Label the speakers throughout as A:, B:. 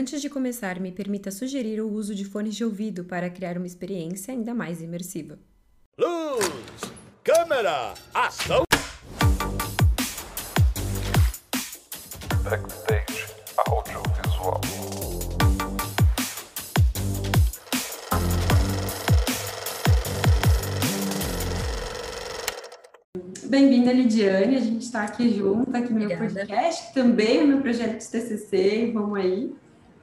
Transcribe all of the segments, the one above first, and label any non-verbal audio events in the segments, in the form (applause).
A: Antes de começar, me permita sugerir o uso de fones de ouvido para criar uma experiência ainda mais imersiva.
B: Luz, câmera, ação!
C: Backstage Audiovisual.
D: Bem-vinda, Lidiane. A gente está aqui junto, aqui no meu podcast, que também é meu projeto de TCC. Vamos aí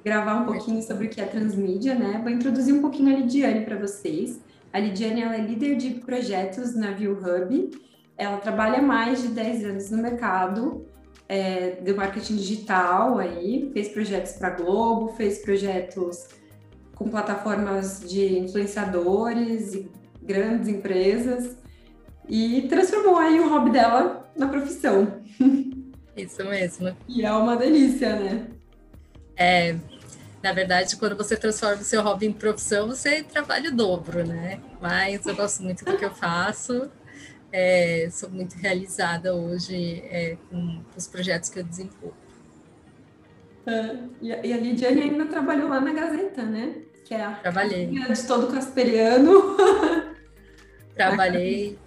D: gravar um pouquinho sobre o que é transmídia, né? Vou introduzir um pouquinho a Lidiane para vocês. A Lidiane ela é líder de projetos na View Hub. Ela trabalha mais de 10 anos no mercado é, do marketing digital aí, fez projetos para Globo, fez projetos com plataformas de influenciadores e grandes empresas e transformou aí o hobby dela na profissão. (laughs)
E: Isso mesmo.
D: E é uma delícia, né?
E: É, na verdade, quando você transforma o seu hobby em profissão, você trabalha o dobro, né? Mas eu gosto muito do que eu faço. É, sou muito realizada hoje é, com os projetos que eu desenvolvo.
D: É, E a, Lidiane ainda trabalhou lá na Gazeta, né? Que é a
E: Trabalhei.
D: de todo casperiano. (laughs)
E: Trabalhei,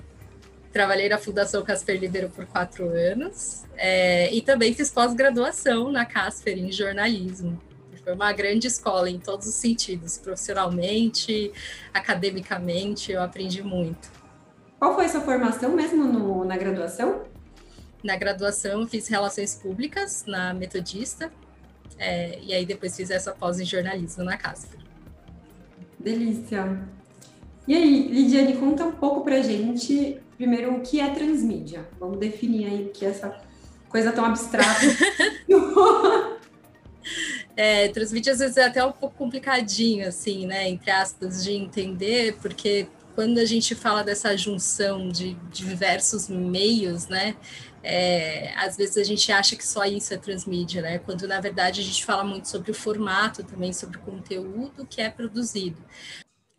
E: trabalhei na Fundação Casper Libero por quatro anos é, e também fiz pós-graduação na Casper em jornalismo. Foi uma grande escola em todos os sentidos, profissionalmente, academicamente, eu aprendi muito.
D: Qual foi a sua formação mesmo no- na graduação?
E: Na graduação, fiz Relações Públicas na Metodista, é, e aí depois fiz essa pós em jornalismo na Casper.
D: Delícia. E aí, Lidiane, conta um pouco pra gente, primeiro, o que é transmídia. Vamos definir aí o que é essa coisa tão abstrata. (laughs)
E: É, transmite às vezes é até um pouco complicadinho, assim, né, entre aspas, de entender, porque quando a gente fala dessa junção de diversos meios, né, é, às vezes a gente acha que só isso é transmídia, né, quando na verdade a gente fala muito sobre o formato também, sobre o conteúdo que é produzido.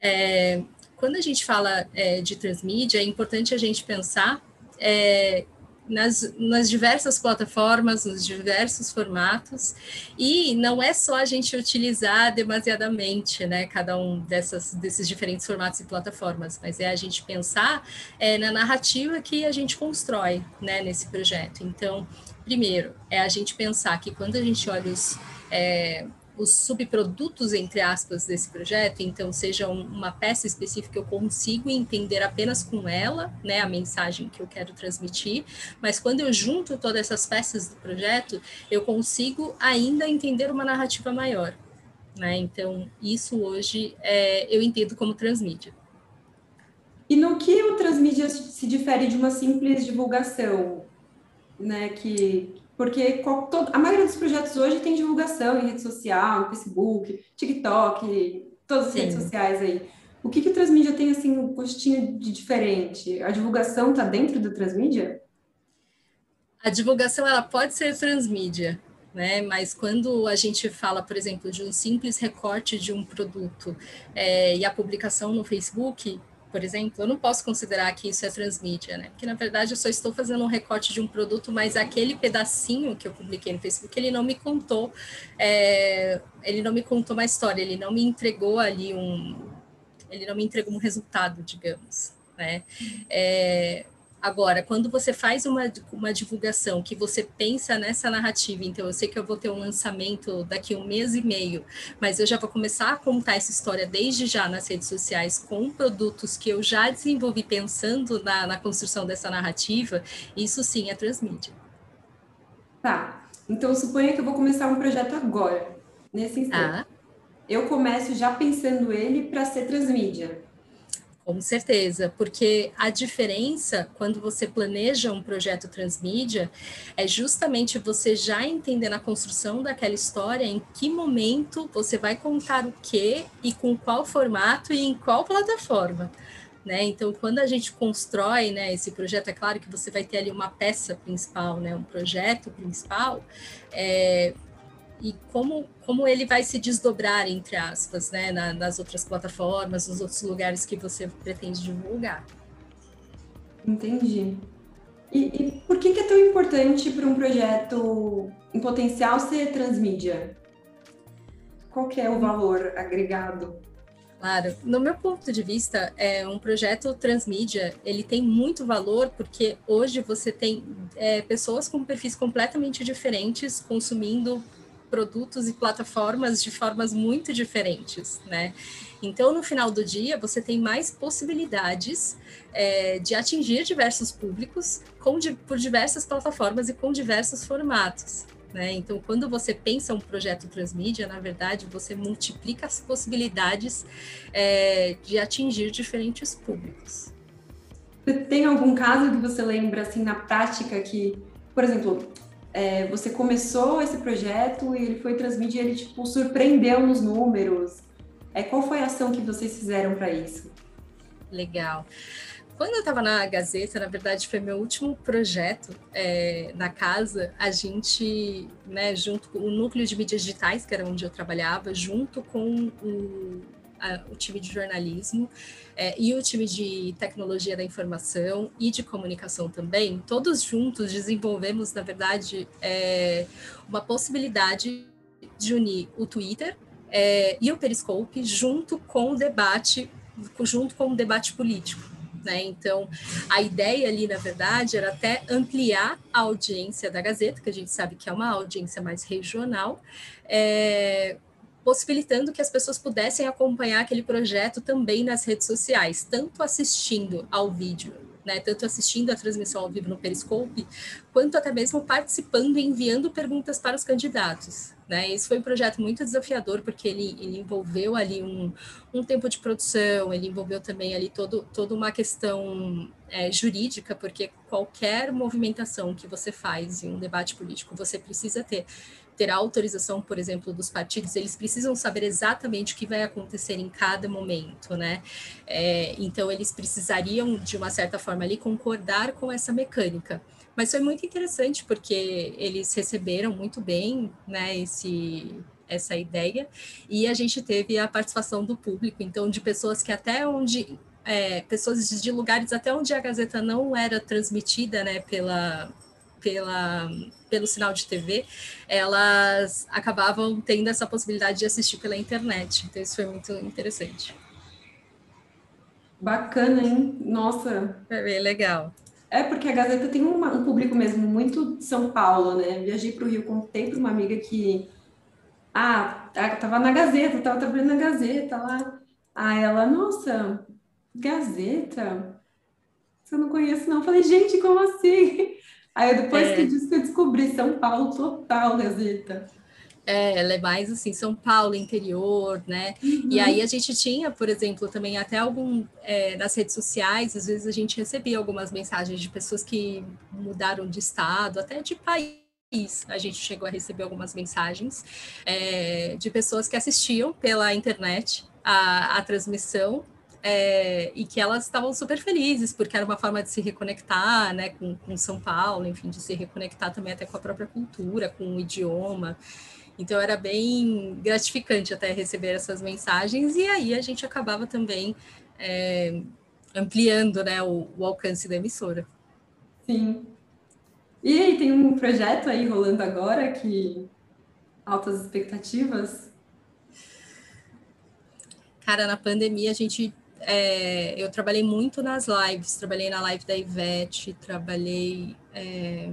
E: É, quando a gente fala é, de transmídia, é importante a gente pensar é, nas, nas diversas plataformas, nos diversos formatos, e não é só a gente utilizar demasiadamente, né, cada um dessas, desses diferentes formatos e plataformas, mas é a gente pensar é, na narrativa que a gente constrói, né, nesse projeto. Então, primeiro, é a gente pensar que quando a gente olha os, é, os subprodutos, entre aspas, desse projeto, então seja um- uma peça específica que eu consigo entender apenas com ela, né, a mensagem que eu quero transmitir, mas quando eu junto todas essas peças do projeto, eu consigo ainda entender uma narrativa maior. Né? Então, isso hoje é, eu entendo como transmídia.
D: E no que o transmídia se difere de uma simples divulgação, né? Que porque a maioria dos projetos hoje tem divulgação em rede social, no Facebook, TikTok, todas as
E: Sim.
D: redes sociais aí. O que que o transmídia tem assim um gostinho de diferente? A divulgação está dentro do transmídia?
E: A divulgação ela pode ser transmídia, né? Mas quando a gente fala, por exemplo, de um simples recorte de um produto é, e a publicação no Facebook, por exemplo, eu não posso considerar que isso é transmídia, né? Porque na verdade eu só estou fazendo um recorte de um produto, mas aquele pedacinho que eu publiquei no Facebook, ele não me contou, é, ele não me contou uma história, ele não me entregou ali um, ele não me entregou um resultado, digamos, né? É, Agora, quando você faz uma, uma divulgação que você pensa nessa narrativa, então eu sei que eu vou ter um lançamento daqui a um mês e meio, mas eu já vou começar a contar essa história desde já nas redes sociais com produtos que eu já desenvolvi pensando na, na construção dessa narrativa, isso sim é transmídia.
D: Tá. Então suponha que eu vou começar um projeto agora, nesse instante.
E: Ah,
D: Eu começo já pensando ele para ser transmídia.
E: Com certeza, porque a diferença quando você planeja um projeto transmídia é justamente você já entender na construção daquela história em que momento você vai contar o que e com qual formato e em qual plataforma. Né? Então, quando a gente constrói né, esse projeto, é claro que você vai ter ali uma peça principal, né, um projeto principal, é, e como, como ele vai se desdobrar, entre aspas, né, na, nas outras plataformas, nos outros lugares que você pretende divulgar.
D: Entendi. E, e por que, que é tão importante para um projeto em potencial ser transmídia? qual que é o valor agregado?
E: Claro, no meu ponto de vista, é um projeto transmídia, ele tem muito valor porque hoje você tem é, pessoas com perfis completamente diferentes consumindo produtos e plataformas de formas muito diferentes, né? Então, no final do dia, você tem mais possibilidades é, de atingir diversos públicos com, por diversas plataformas e com diversos formatos. Né? Então, quando você pensa um projeto transmídia, na verdade, você multiplica as possibilidades é, de atingir diferentes públicos.
D: Tem algum caso que você lembra, assim, na prática, que, por exemplo, é, você começou esse projeto e ele foi transmídia e ele, tipo, surpreendeu nos números? É, qual foi a ação que vocês fizeram para isso?
E: Legal. Quando eu estava na Gazeta, na verdade foi meu último projeto é, na casa, a gente, né, junto com o núcleo de mídias digitais, que era onde eu trabalhava, junto com o, a, o time de jornalismo é, e o time de tecnologia da informação e de comunicação também, todos juntos desenvolvemos, na verdade, é, uma possibilidade de unir o Twitter é, e o Periscope junto com o debate, junto com o debate político. Né? Então, a ideia ali, na verdade, era até ampliar a audiência da Gazeta, que a gente sabe que é uma audiência mais regional, é, possibilitando que as pessoas pudessem acompanhar aquele projeto também nas redes sociais, tanto assistindo ao vídeo né, tanto assistindo a transmissão ao vivo no Periscope, quanto até mesmo participando e enviando perguntas para os candidatos. Né? Esse foi um projeto muito desafiador, porque ele, ele envolveu ali um, um tempo de produção, ele envolveu também ali todo, toda uma questão é, jurídica, porque qualquer movimentação que você faz em um debate político, você precisa ter ter a autorização, por exemplo, dos partidos, eles precisam saber exatamente o que vai acontecer em cada momento, né? É, então, eles precisariam, de uma certa forma, ali concordar com essa mecânica. Mas foi muito interessante, porque eles receberam muito bem, né, esse, essa ideia, e a gente teve a participação do público, então, de pessoas que até onde é, pessoas de lugares até onde a Gazeta não era transmitida né, pela, pela, pelo sinal de TV, elas acabavam tendo essa possibilidade de assistir pela internet. Então, isso foi muito interessante.
D: Bacana, hein? Nossa.
E: É bem legal.
D: É porque a Gazeta tem uma, um público mesmo muito de São Paulo, né? Viajei para o Rio, contei para uma amiga que. Ah, tava na Gazeta, tava trabalhando na Gazeta lá. Aí ela, nossa, Gazeta? Você não conhece, não? Eu falei, gente, como assim? Aí depois é. que disse que eu descobri São Paulo total, Gazeta.
E: É, ela é mais assim, São Paulo, interior, né? Uhum. E aí a gente tinha, por exemplo, também até algum é, nas redes sociais, às vezes a gente recebia algumas mensagens de pessoas que mudaram de estado, até de país. A gente chegou a receber algumas mensagens é, de pessoas que assistiam pela internet a, a transmissão é, e que elas estavam super felizes, porque era uma forma de se reconectar né, com, com São Paulo, enfim, de se reconectar também até com a própria cultura, com o idioma. Então era bem gratificante até receber essas mensagens, e aí a gente acabava também é, ampliando né, o, o alcance da emissora.
D: Sim. E aí, tem um projeto aí rolando agora que altas expectativas?
E: Cara, na pandemia a gente é, eu trabalhei muito nas lives, trabalhei na live da Ivete, trabalhei, é,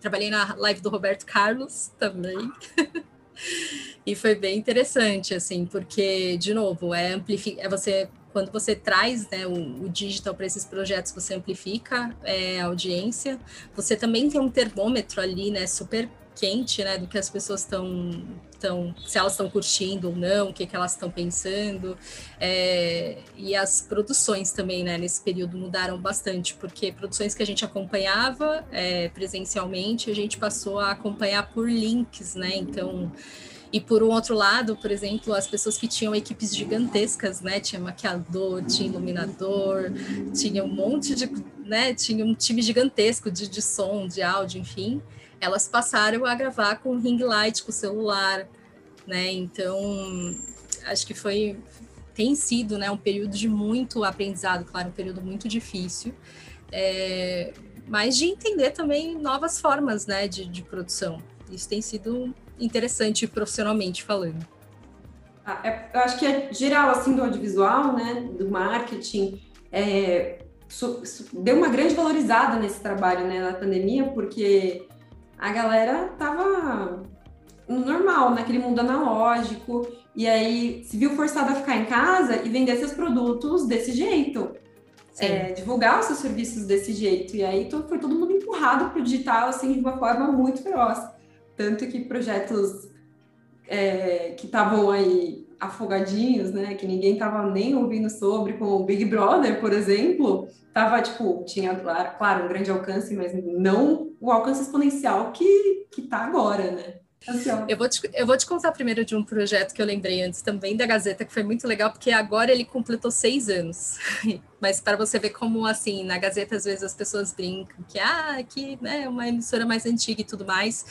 E: trabalhei na live do Roberto Carlos também. (laughs) e foi bem interessante, assim, porque, de novo, é, é você quando você traz né, o, o digital para esses projetos, você amplifica é, a audiência. Você também tem um termômetro ali, né, super quente, né, do que as pessoas estão estão, se elas estão curtindo ou não, o que, que elas estão pensando. É, e as produções também, né, nesse período mudaram bastante, porque produções que a gente acompanhava é, presencialmente, a gente passou a acompanhar por links, né? Então. E por um outro lado, por exemplo, as pessoas que tinham equipes gigantescas, né? Tinha maquiador, tinha iluminador, tinha um monte de, né? Tinha um time gigantesco de, de som, de áudio, enfim elas passaram a gravar com ring light, com celular, né? Então, acho que foi tem sido, né, um período de muito aprendizado, claro, um período muito difícil, é, mas de entender também novas formas, né, de, de produção. Isso tem sido interessante profissionalmente falando.
D: Ah, é, eu acho que é geral, assim, do audiovisual, né, do marketing, é, deu uma grande valorizada nesse trabalho, né, na pandemia, porque a galera tava normal, naquele mundo analógico, e aí se viu forçada a ficar em casa e vender seus produtos desse jeito. É, divulgar os seus serviços desse jeito. E aí foi todo mundo empurrado para o digital assim, de uma forma muito feroz. Tanto que projetos é, que estavam aí afogadinhos, né, que ninguém estava nem ouvindo sobre, como o Big Brother, por exemplo, tava tipo, tinha claro, um grande alcance, mas não o alcance exponencial que que tá agora, né?
E: Eu vou, te, eu vou te contar primeiro de um projeto que eu lembrei antes também da Gazeta, que foi muito legal, porque agora ele completou seis anos. (laughs) Mas para você ver como, assim, na Gazeta, às vezes as pessoas brincam que, ah, aqui, né, uma emissora mais antiga e tudo mais.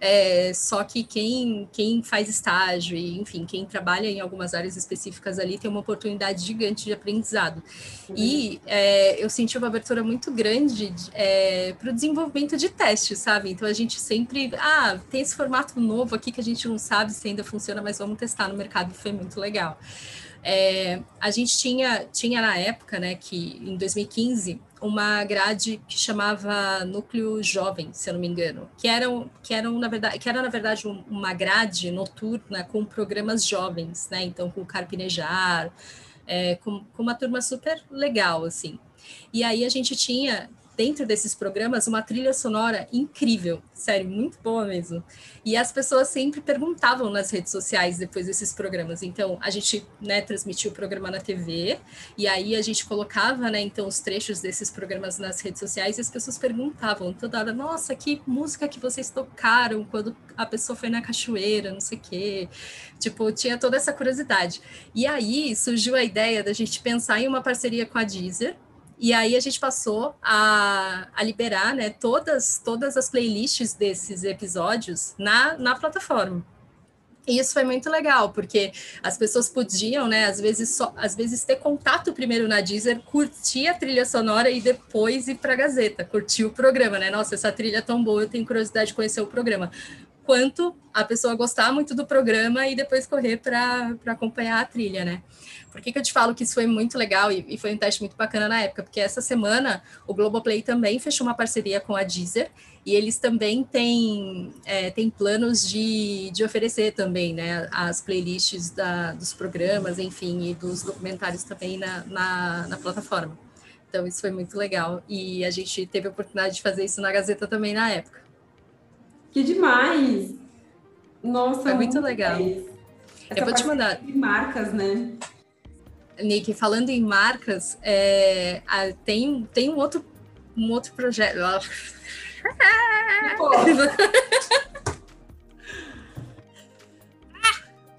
E: É, só que quem, quem faz estágio e, enfim, quem trabalha em algumas áreas específicas ali tem uma oportunidade gigante de aprendizado. Uhum. E é, eu senti uma abertura muito grande é, para o desenvolvimento de testes, sabe? Então a gente sempre, ah, tem esse formato novo aqui que a gente não sabe se ainda funciona, mas vamos testar no mercado, foi muito legal. É, a gente tinha, tinha na época, né, que em 2015, uma grade que chamava Núcleo Jovem, se eu não me engano, que eram, que eram na verdade, que era na verdade uma grade noturna com programas jovens, né? Então com Carpinejar, é, com, com uma turma super legal, assim. E aí a gente tinha dentro desses programas uma trilha sonora incrível, sério, muito boa mesmo. E as pessoas sempre perguntavam nas redes sociais depois desses programas. Então, a gente, né, transmitia o programa na TV, e aí a gente colocava, né, então, os trechos desses programas nas redes sociais, e as pessoas perguntavam toda hora, nossa, que música que vocês tocaram quando a pessoa foi na cachoeira, não sei o quê. Tipo, tinha toda essa curiosidade. E aí surgiu a ideia da gente pensar em uma parceria com a Deezer, e aí a gente passou a, a liberar né, todas, todas as playlists desses episódios na, na plataforma. E isso foi muito legal, porque as pessoas podiam, né, às vezes, só, às vezes ter contato primeiro na Deezer, curtir a trilha sonora e depois ir para a Gazeta, curtir o programa, né? Nossa, essa trilha é tão boa, eu tenho curiosidade de conhecer o programa. Quanto a pessoa gostar muito do programa e depois correr para acompanhar a trilha, né? Por que, que eu te falo que isso foi muito legal e, e, foi um teste muito bacana na época? Porque essa semana o Globoplay também fechou uma parceria com a Deezer e eles também têm, é, têm planos de, de oferecer também né, as playlists da, dos programas, enfim, e dos documentários também na, na, na plataforma. Então, isso foi muito legal. E a gente teve a oportunidade de fazer isso na Gazeta também na época.
D: Que demais! Nossa,
E: foi muito legal. Eu vou te mandar.
D: De marcas, né?
E: Nick, falando em marcas, é, a, tem, tem um outro, um outro projeto. (laughs)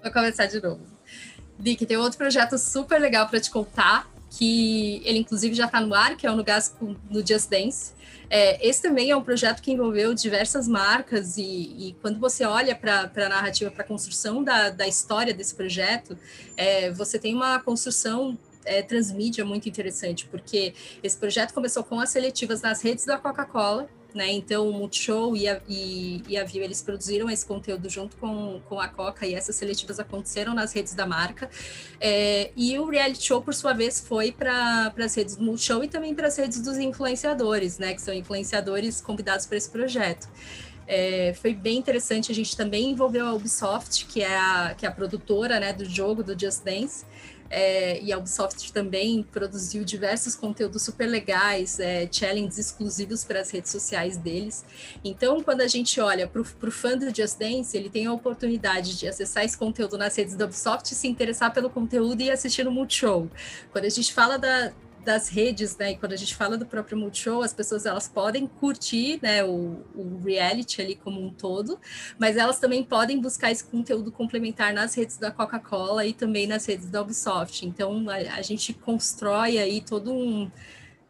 E: Vou começar de novo. Nick, tem outro projeto super legal para te contar, que ele inclusive já está no ar, que é o No Gas no Just Dance. É, esse também é um projeto que envolveu diversas marcas, e, e quando você olha para a narrativa, para a construção da, da história desse projeto, é, você tem uma construção é, transmídia muito interessante, porque esse projeto começou com as seletivas nas redes da Coca-Cola, né? Então, o Multishow e a, e, e a View, eles produziram esse conteúdo junto com, com a Coca e essas seletivas aconteceram nas redes da marca. É, e o reality show, por sua vez, foi para as redes do Multishow e também para as redes dos influenciadores, né? Que são influenciadores convidados para esse projeto. É, foi bem interessante, a gente também envolveu a Ubisoft, que é a, que é a produtora né, do jogo do Just Dance, é, e a Ubisoft também produziu diversos conteúdos super legais, é, challenges exclusivos para as redes sociais deles. Então, quando a gente olha para o fã do Just Dance, ele tem a oportunidade de acessar esse conteúdo nas redes da Ubisoft, se interessar pelo conteúdo e assistir no Multishow. Quando a gente fala da, das redes, né? E quando a gente fala do próprio Multishow, as pessoas elas podem curtir, né, o, o, reality ali como um todo, mas elas também podem buscar esse conteúdo complementar nas redes da Coca-Cola e também nas redes da Ubisoft. Então a, a, gente constrói aí todo um,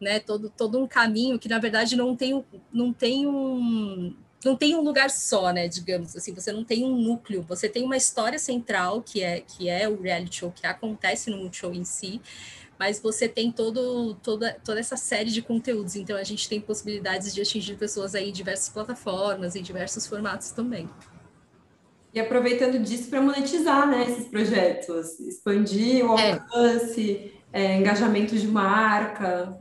E: né, todo, todo um caminho que na verdade não tem, não tem um não tem um lugar só, né, digamos assim, você não tem um núcleo, você tem uma história central que é que é o reality show que acontece no Multishow em si, mas você tem todo, toda, toda essa série de conteúdos, então a gente tem possibilidades de atingir pessoas aí em diversas plataformas, em diversos formatos também.
D: E aproveitando disso para monetizar, né, esses projetos, expandir o
E: É.
D: alcance, é, engajamento de marca.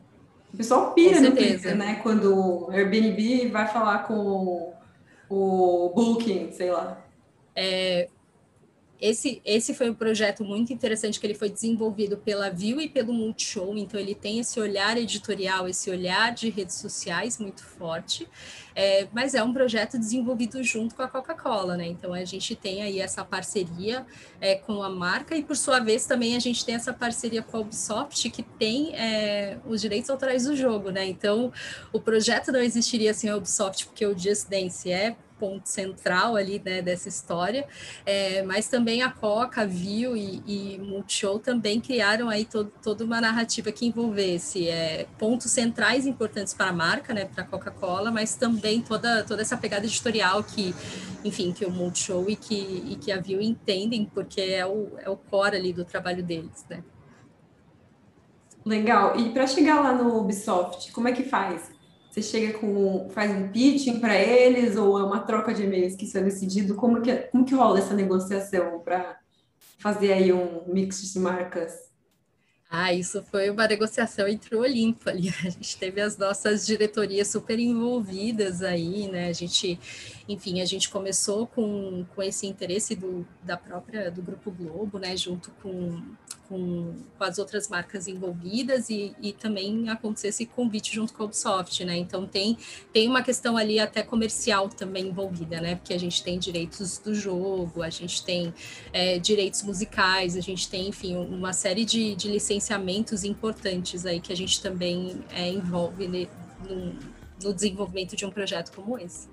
D: O pessoal pira no. Twitter, né, quando o Airbnb vai falar com o Booking, sei lá.
E: Esse, esse foi um projeto muito interessante que ele foi desenvolvido pela View e pelo Multishow, então ele tem esse olhar editorial, esse olhar de redes sociais muito forte, é, mas é um projeto desenvolvido junto com a Coca-Cola, né? Então a gente tem aí essa parceria é, com a marca e por sua vez também a gente tem essa parceria com a Ubisoft que tem é, os direitos autorais do jogo, né? Então o projeto não existiria sem a Ubisoft porque o Just Dance é ponto central ali né, dessa história, é, mas também a Coca, Viu e, e Multishow também criaram aí todo, toda uma narrativa que envolvesse é, pontos centrais importantes para a marca, né, para a Coca-Cola, mas também toda, toda essa pegada editorial que, enfim, que o Multishow e que, e que a Viu entendem, porque é o, é o core ali do trabalho deles, né.
D: Legal. E para chegar lá no Ubisoft, como é que faz? Você chega com, faz um pitching para eles ou é uma troca de e-mails que isso é decidido? Como que, como que rola essa negociação para fazer aí um mix de marcas?
E: Ah, isso foi uma negociação entre o Olimpo ali. (laughs) A gente teve as nossas diretorias super envolvidas aí, né? A gente, enfim, a gente começou com, com esse interesse do, da própria do Grupo Globo, né? Junto com, com, com as outras marcas envolvidas e, e também aconteceu esse convite junto com a Ubisoft, né? Então tem, tem uma questão ali até comercial também envolvida, né? Porque a gente tem direitos do jogo, a gente tem é, direitos musicais, a gente tem, enfim, uma série de, de licenciamentos importantes aí que a gente também é, envolve no, no desenvolvimento de um projeto como esse.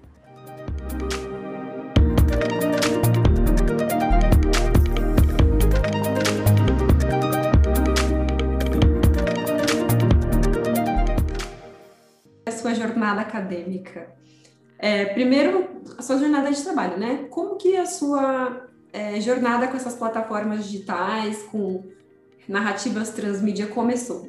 D: Sua jornada acadêmica. É, primeiro, a sua jornada de trabalho, né? Como que a sua é, jornada com essas plataformas digitais, com narrativas transmídia começou?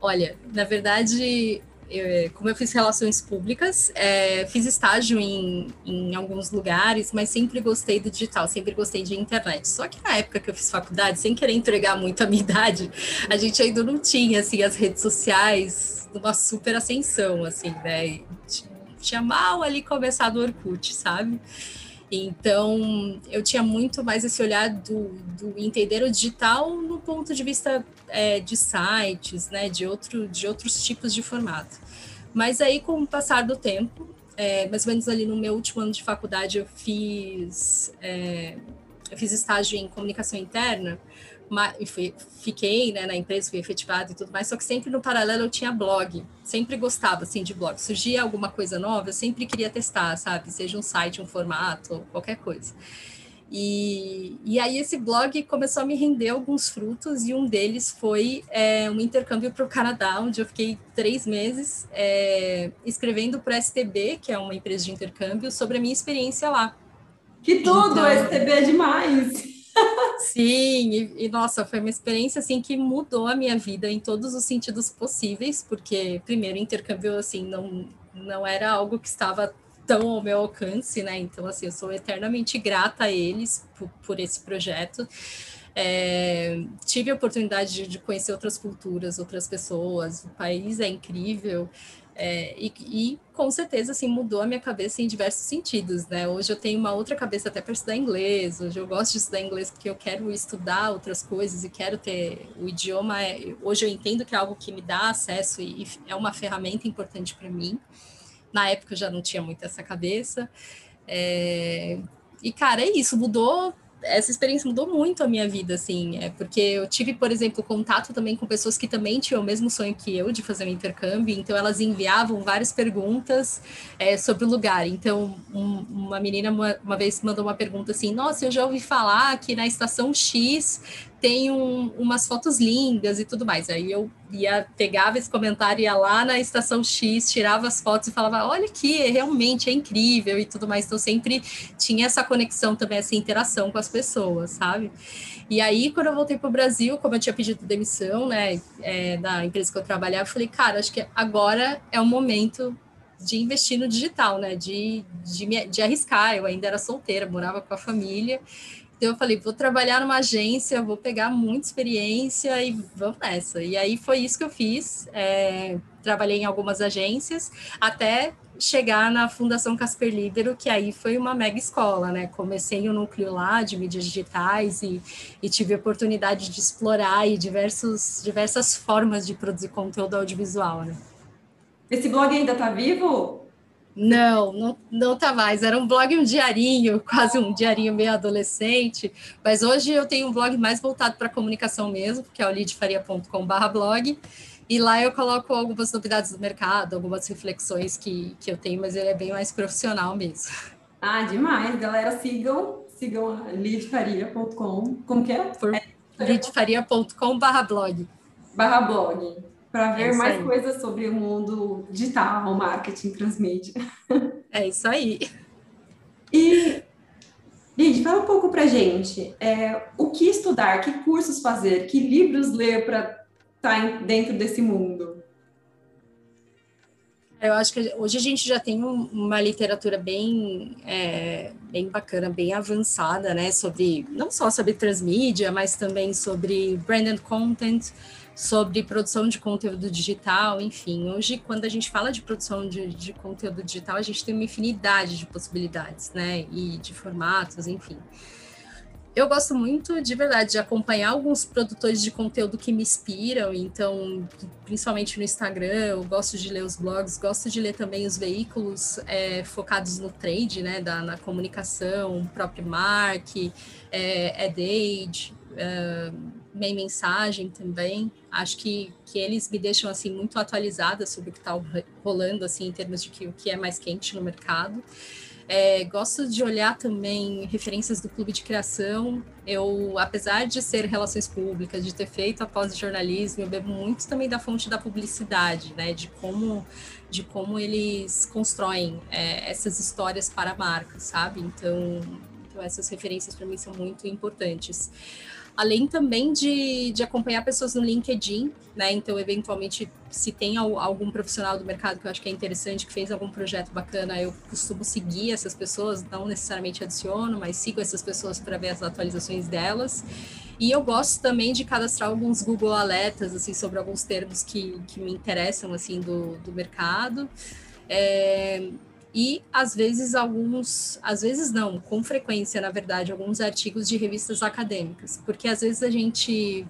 E: Olha, na verdade, eu, como eu fiz relações públicas, é, fiz estágio em, em alguns lugares, mas sempre gostei do digital, sempre gostei de internet. Só que na época que eu fiz faculdade, sem querer entregar muito a minha (laughs) idade, a gente ainda não tinha assim as redes sociais numa super ascensão, assim, né? Tinha mal ali começado o Orkut, sabe? Então, eu tinha muito mais esse olhar do, do entender o digital no ponto de vista é, de sites, né, de, outro, de outros tipos de formato. Mas aí, com o passar do tempo, é, mais ou menos ali no meu último ano de faculdade, eu fiz, é, eu fiz estágio em comunicação interna, e fui, fiquei né, na empresa, fui efetivada e tudo mais, só que sempre no paralelo eu tinha blog, sempre gostava assim de blog. Surgia alguma coisa nova, eu sempre queria testar, sabe? Seja um site, um formato, qualquer coisa. E, e aí esse blog começou a me render alguns frutos e um deles foi é, um intercâmbio para o Canadá, onde eu fiquei três meses é, escrevendo para a STB, que é uma empresa de intercâmbio, sobre a minha experiência lá.
D: Que tudo, então, STB é demais!
E: Sim, e, e, nossa, foi uma experiência assim que mudou a minha vida em todos os sentidos possíveis, porque primeiro intercâmbio assim não não era algo que estava tão ao meu alcance, né? Então assim, eu sou eternamente grata a eles por, por esse projeto. É, tive a oportunidade de, de, conhecer outras culturas, outras pessoas. O país é incrível. É, e, e, com certeza assim mudou a minha cabeça em diversos sentidos, né? Hoje eu tenho uma outra cabeça até para estudar inglês. Hoje eu gosto de estudar inglês porque eu quero estudar outras coisas e quero ter o idioma. É, hoje eu entendo que é algo que me dá acesso e, e é uma ferramenta importante para mim. Na época eu já não tinha muito essa cabeça. É, e cara, é isso, mudou essa experiência mudou muito a minha vida, assim, é porque eu tive, por exemplo, contato também com pessoas que também tinham o mesmo sonho que eu de fazer um intercâmbio, então elas enviavam várias perguntas é, sobre o lugar. Então, um, uma menina uma, uma, vez mandou uma pergunta assim: Nossa, eu já ouvi falar que na estação X tem um, umas fotos lindas e tudo mais. Aí eu ia, pegava esse comentário, ia lá na estação X, tirava as fotos e falava: Olha aqui, realmente é incrível e tudo mais. Então, sempre tinha essa conexão também, essa interação com as pessoas, sabe? E aí, quando eu voltei para o Brasil, como eu tinha pedido demissão, né, é, da empresa que eu trabalhava, eu falei: Cara, acho que agora é o momento de investir no digital, né? De, de, de arriscar. Eu ainda era solteira, morava com a família. Então eu falei, vou trabalhar numa agência, vou pegar muita experiência e vamos nessa. E aí foi isso que eu fiz. É, trabalhei em algumas agências até chegar na Fundação Casper Libero, que aí foi uma mega escola, né? Comecei o núcleo lá de mídias digitais e, e tive a oportunidade de explorar aí diversos, diversas formas de produzir conteúdo audiovisual, né?
D: Esse blog ainda está vivo?
E: Não, não, não tá mais. Era um blog, um diarinho, (laughs) quase um diarinho meio adolescente. Mas hoje eu tenho um blog mais voltado para comunicação mesmo, que é o lidfaria.com/blog. E lá eu coloco algumas novidades do mercado, algumas reflexões que, que eu tenho, mas ele é bem mais profissional mesmo.
D: Ah, demais. Galera, sigam, sigam lidfaria.com. Como que é?
E: Por é, lidfaria.com barra blog.
D: Para ver é mais aí. coisas sobre o mundo digital, marketing, transmídia. (laughs)
E: É isso aí.
D: E, Lid, fala um pouco para gente. É, o que estudar, que cursos fazer, que livros ler para está dentro desse mundo?
E: Eu acho que hoje a gente já tem uma literatura bem, é, bem bacana, bem avançada, né? Sobre não só sobre transmídia, mas também sobre branded content, sobre produção de conteúdo digital, enfim. Hoje, quando a gente fala de produção de, de conteúdo digital, a gente tem uma infinidade de possibilidades, né? E de formatos, enfim eu gosto muito, de verdade, de acompanhar alguns produtores de conteúdo que me inspiram, então, principalmente no Instagram, eu gosto de ler os blogs, gosto de ler também os veículos é, focados no trade, né, da, na comunicação, próprio Mark, é, EdAge, é, Meia Mensagem também, acho que, que eles me deixam, assim, muito atualizada sobre o que está rolando, assim, em termos de que, o que é mais quente no mercado. É, gosto de olhar também referências do clube de criação. Eu, apesar de ser relações públicas, de ter feito a pós-jornalismo, eu bebo muito também da fonte da publicidade, né? De como, de como eles constroem é, essas histórias para a marca, sabe? Então, então essas referências para mim são muito importantes além também de, de acompanhar pessoas no LinkedIn, né? Então, eventualmente, se tem algum profissional do mercado que eu acho que é interessante, que fez algum projeto bacana, eu costumo seguir essas pessoas, não necessariamente adiciono, mas sigo essas pessoas para ver as atualizações delas. E eu gosto também de cadastrar alguns Google Alertas, assim, sobre alguns termos que, que me interessam, assim, do, do mercado. É, e às vezes alguns, às vezes não, com frequência, na verdade, alguns artigos de revistas acadêmicas, porque às vezes a gente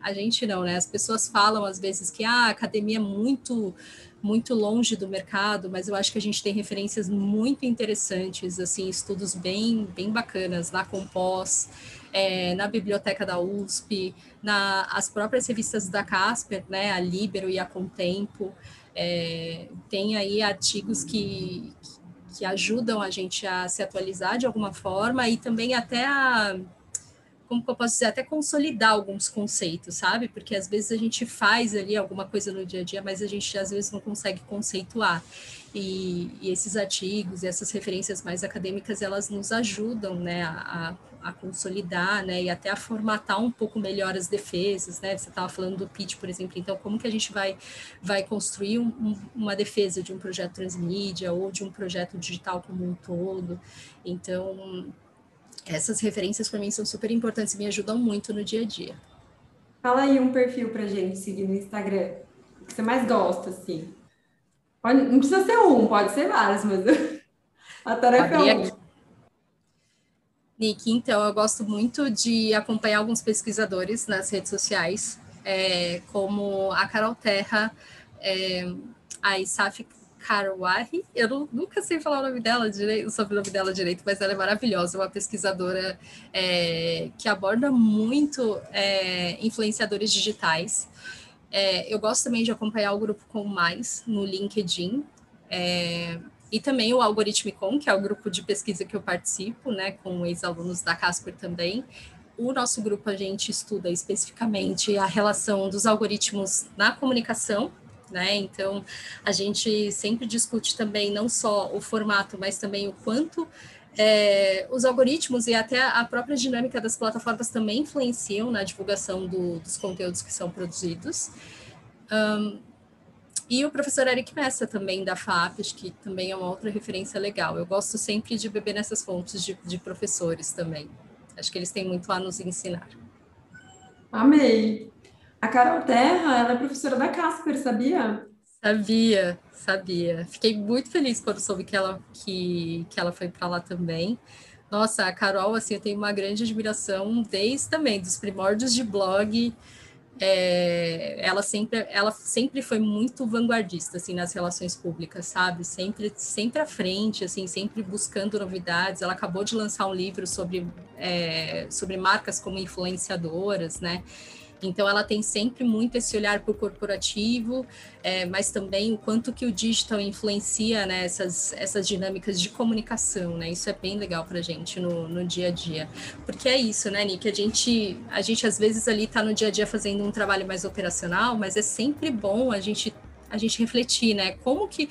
E: a gente não, né? As pessoas falam às vezes que ah, a academia é muito muito longe do mercado, mas eu acho que a gente tem referências muito interessantes, assim, estudos bem bem bacanas na Compós, é, na biblioteca da USP, na as próprias revistas da Casper, né? A Libero e a Contempo. É, tem aí artigos que, que ajudam a gente a se atualizar de alguma forma e também até a, como eu posso dizer, até consolidar alguns conceitos, sabe? Porque às vezes a gente faz ali alguma coisa no dia a dia, mas a gente às vezes não consegue conceituar. E, e esses artigos e essas referências mais acadêmicas, elas nos ajudam, né, a, consolidar, né, e até a formatar um pouco melhor as defesas, né, você estava falando do pitch, por exemplo, então como que a gente vai, vai construir um, uma defesa de um projeto transmídia ou de um projeto digital como um todo, então essas referências para mim são super importantes e me ajudam muito no dia a dia.
D: Fala aí um perfil para gente seguir no Instagram, que você mais gosta, assim. Pode, não precisa ser um, pode ser vários, mas (laughs) a tarefa é um.
E: Nick, então eu gosto muito de acompanhar alguns pesquisadores nas redes sociais, é, como a Carol Terra, é, a Isaf Karwari, eu não, nunca sei falar o nome dela direito, o sobrenome dela direito, mas ela é maravilhosa, uma pesquisadora é, que aborda muito é, influenciadores digitais. É, eu gosto também de acompanhar o grupo Com Mais no LinkedIn. E também o Algoritmicom, que é o grupo de pesquisa que eu participo, né, com ex-alunos da Casper também. O nosso grupo, a gente estuda especificamente a relação dos algoritmos na comunicação, né? Então, a gente sempre discute também não só o formato, mas também o quanto é, os algoritmos e até a própria dinâmica das plataformas também influenciam na divulgação do, dos conteúdos que são produzidos. Um, e o professor Eric Messa também da FAPES, que também é uma outra referência legal. Eu gosto sempre de beber nessas fontes de, de professores também. Acho que eles têm muito a nos ensinar.
D: Amei. A Carol Terra, ela é professora da Casper, sabia?
E: Sabia, sabia. Fiquei muito feliz quando soube que ela, que, que ela foi para lá também. Nossa, a Carol, assim, eu tenho uma grande admiração desde também dos primórdios de blog, é, ela sempre ela sempre foi muito vanguardista assim nas relações públicas sabe? Sempre sempre à frente assim sempre buscando novidades. Ela acabou de lançar um livro sobre é, sobre marcas como influenciadoras né então, ela tem sempre muito esse olhar para o corporativo, é, mas também o quanto que o digital influencia né, essas, essas dinâmicas de comunicação, né? Isso é bem legal para a gente no, no dia a dia. Porque é isso, né, Nick? A gente, a gente às vezes ali está no dia a dia fazendo um trabalho mais operacional, mas é sempre bom a gente a gente refletir, né? Como que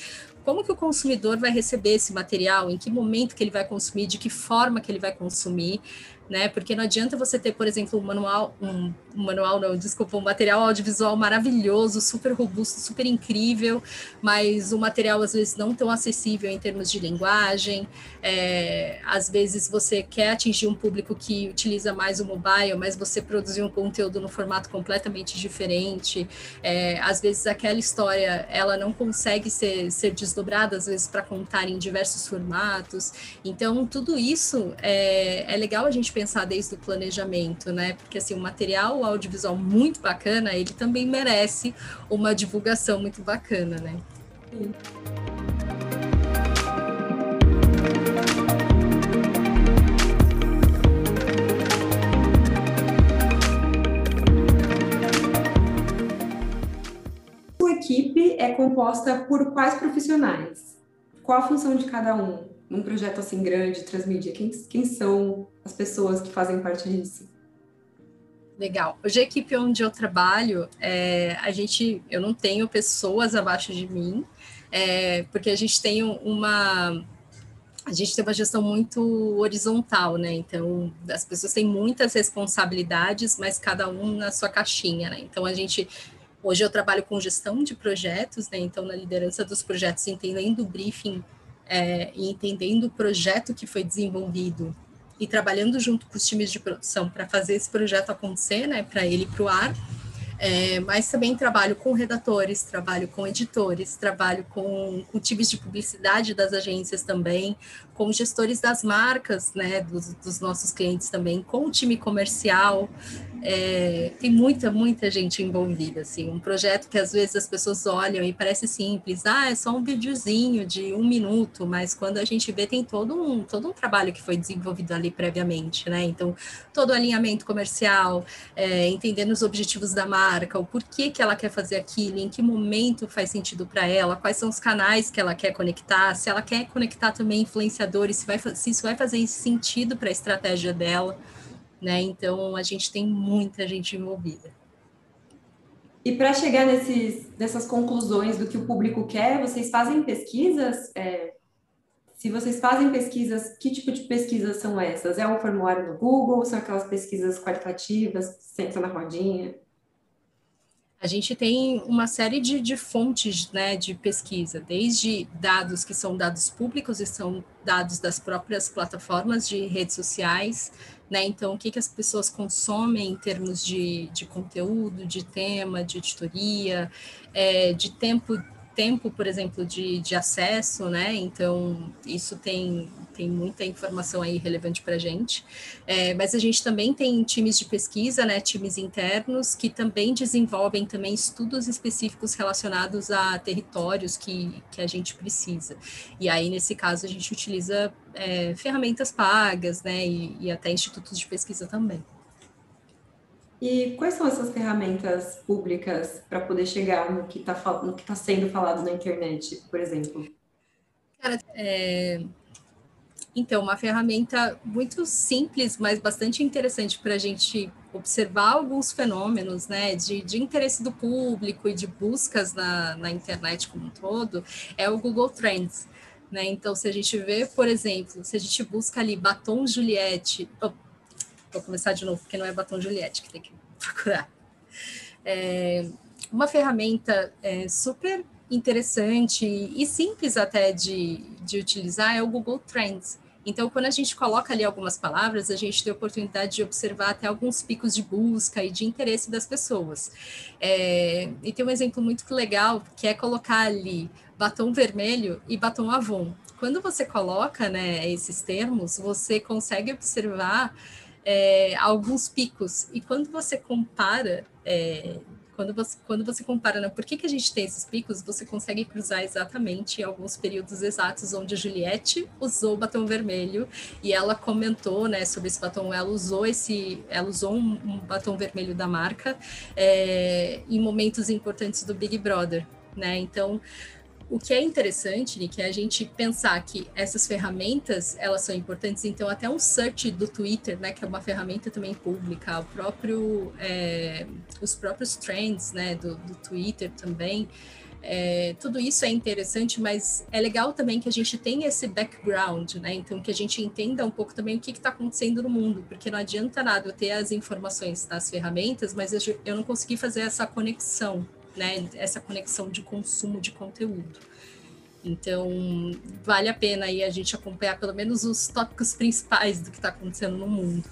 E: como que o consumidor vai receber esse material, em que momento que ele vai consumir, de que forma que ele vai consumir, né? Porque não adianta você ter, por exemplo, um manual, um, um, manual não, desculpa, um material audiovisual maravilhoso, super robusto, super incrível, mas o material às vezes não tão acessível em termos de linguagem. É, às vezes você quer atingir um público que utiliza mais o mobile, mas você produziu um conteúdo no formato completamente diferente. É, às vezes aquela história ela não consegue ser, ser desdobrada, às vezes para contar em diversos formatos. Então tudo isso é, é legal a gente pensar desde o planejamento, né? Porque assim, o material audiovisual muito bacana, ele também merece uma divulgação muito bacana, né? Sim.
D: Equipe é composta por quais profissionais? Qual a função de cada um? Num projeto assim grande, transmídia? Quem, quem são as pessoas que fazem parte disso?
E: Legal. Hoje a equipe onde eu trabalho, é, a gente, eu não tenho pessoas abaixo de mim, é, porque a gente tem uma a gente tem uma gestão muito horizontal, né? Então, as pessoas têm muitas responsabilidades, mas cada um na sua caixinha, né? Então, a gente hoje eu trabalho com gestão de projetos, né? Então, na liderança dos projetos, entendendo o briefing é, e entendendo o projeto que foi desenvolvido e trabalhando junto com os times de produção para fazer esse projeto acontecer, né, para ele para o ar. É, mas também trabalho com redatores, trabalho com editores, trabalho com, com times de publicidade das agências também, com gestores das marcas, né, dos, dos nossos clientes também, com o time comercial. É, tem muita, muita gente envolvida, assim, um projeto que às vezes as pessoas olham e parece simples, ah, é só um videozinho de um minuto, mas quando a gente vê tem todo um, todo um trabalho que foi desenvolvido ali previamente, né, então todo o alinhamento comercial, é, entendendo os objetivos da marca, o porquê que ela quer fazer aquilo, em que momento faz sentido para ela, quais são os canais que ela quer conectar, se ela quer conectar também influenciadores, se, vai, se isso vai fazer sentido para a estratégia dela, né? Então a gente tem muita gente envolvida.
D: E para chegar nesses, nessas conclusões do que o público quer, vocês fazem pesquisas? É, se vocês fazem pesquisas, que tipo de pesquisas são essas? É um formulário no Google? São aquelas pesquisas qualitativas, senta na rodinha?
E: A gente tem uma série de, de fontes né, de pesquisa, desde dados que são dados públicos e são dados das próprias plataformas de redes sociais, né? Então, o que, que as pessoas consomem em termos de, de conteúdo, de tema, de editoria, é, de tempo, tempo, por exemplo, de, de acesso, né? Então, isso tem, tem muita informação aí relevante para a gente. É, mas a gente também tem times de pesquisa, né? Times internos que também desenvolvem também estudos específicos relacionados a territórios que, que a gente precisa. E aí, nesse caso, a gente utiliza é, ferramentas pagas, né, e, e até institutos de pesquisa também.
D: E quais são essas ferramentas públicas para poder chegar no que está tá sendo falado na internet, por exemplo?
E: Cara, é... então, uma ferramenta muito simples, mas bastante interessante para a gente observar alguns fenômenos né, de, de interesse do público e de buscas na, na internet como um todo, é o Google Trends. Né? Então, se a gente vê, por exemplo, se a gente busca ali batom Juliette, vou começar de novo, porque não é batom Juliette que tem que (laughs) procurar. É uma ferramenta é, super interessante e simples até de, de utilizar é o Google Trends. Então, quando a gente coloca ali algumas palavras, a gente tem a oportunidade de observar até alguns picos de busca e de interesse das pessoas. É, e tem um exemplo muito legal, que é colocar ali batom vermelho e batom Avon. Quando você coloca né, esses termos, você consegue observar é, alguns picos. E quando você compara é, quando você, quando você compara, né, por que, que a gente tem esses picos, você consegue cruzar exatamente alguns períodos exatos onde a Juliette usou batom vermelho e ela comentou, né, sobre esse batom, ela usou esse, ela usou um, um batom vermelho da marca é, em momentos importantes do Big Brother, né, então o que é interessante, Nick, é a gente pensar que essas ferramentas, elas são importantes, então até um search do Twitter, né, que é uma ferramenta também pública, o próprio, é, os próprios trends, né, do, do Twitter também, é, tudo isso é interessante, mas é legal também que a gente tenha esse background, né? Então, que a gente entenda um pouco também o que está acontecendo no mundo, porque não adianta nada eu ter as informações das ferramentas, mas eu, eu não consegui fazer essa conexão, né, essa conexão de consumo de conteúdo. Então, vale a pena aí a gente acompanhar pelo menos os tópicos principais do que está acontecendo no mundo.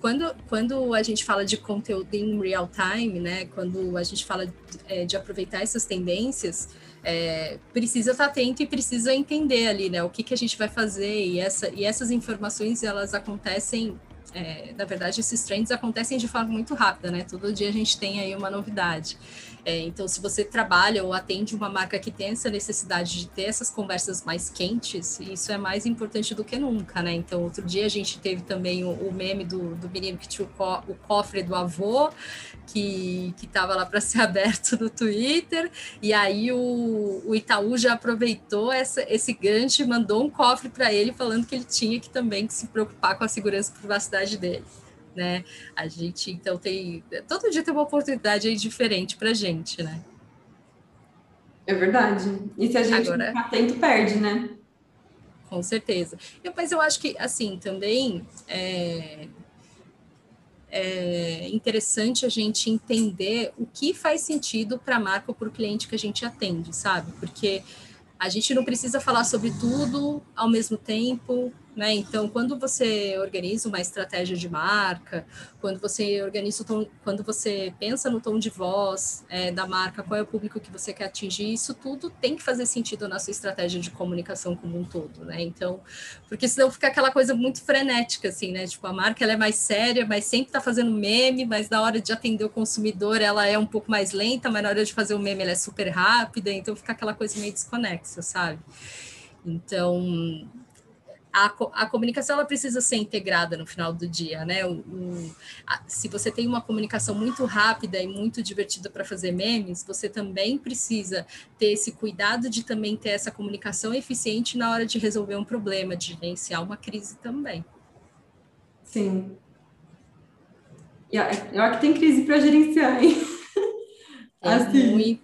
E: Quando, quando a gente fala de conteúdo em real time, né, quando a gente fala de, é, de aproveitar essas tendências, é, precisa estar tá atento e precisa entender ali, né, o que, que a gente vai fazer e, essa, e essas informações, elas acontecem é, na verdade, esses trends acontecem de forma muito rápida, né? Todo dia a gente tem aí uma novidade. É, então, se você trabalha ou atende uma marca que tem essa necessidade de ter essas conversas mais quentes, isso é mais importante do que nunca, né? Então, outro dia a gente teve também o, o meme do, do menino que tinha o, co, o cofre do avô, que estava lá para ser (laughs) aberto no Twitter, e aí o, o Itaú já aproveitou essa, esse gancho e mandou um cofre para ele, falando que ele tinha que também que se preocupar com a segurança e privacidade dele né? A gente então tem todo dia tem uma oportunidade aí diferente para gente, né?
D: É verdade. E se a gente Agora, não atento, perde, né?
E: Com certeza. Eu, mas eu acho que assim também é, é interessante a gente entender o que faz sentido para a marca ou para o cliente que a gente atende, sabe? Porque a gente não precisa falar sobre tudo ao mesmo tempo, né? Então, quando você organiza uma estratégia de marca, quando você organiza tom, quando você pensa no tom de voz é, da marca, qual é o público que você quer atingir, isso tudo tem que fazer sentido na sua estratégia de comunicação como um todo, né? Então, porque senão fica aquela coisa muito frenética, assim, né? Tipo, a marca ela é mais séria, mas sempre está fazendo meme, mas na hora de atender o consumidor ela é um pouco mais lenta, mas na hora de fazer o meme ela é super rápida, então fica aquela coisa meio desconexa, sabe? Então, a, a comunicação ela precisa ser integrada no final do dia, né? O, o, a, se você tem uma comunicação muito rápida e muito divertida para fazer memes, você também precisa ter esse cuidado de também ter essa comunicação eficiente na hora de resolver um problema, de gerenciar uma crise também.
D: Sim. Eu acho que tem crise para gerenciar, hein?
E: Tem, (laughs) assim. muito,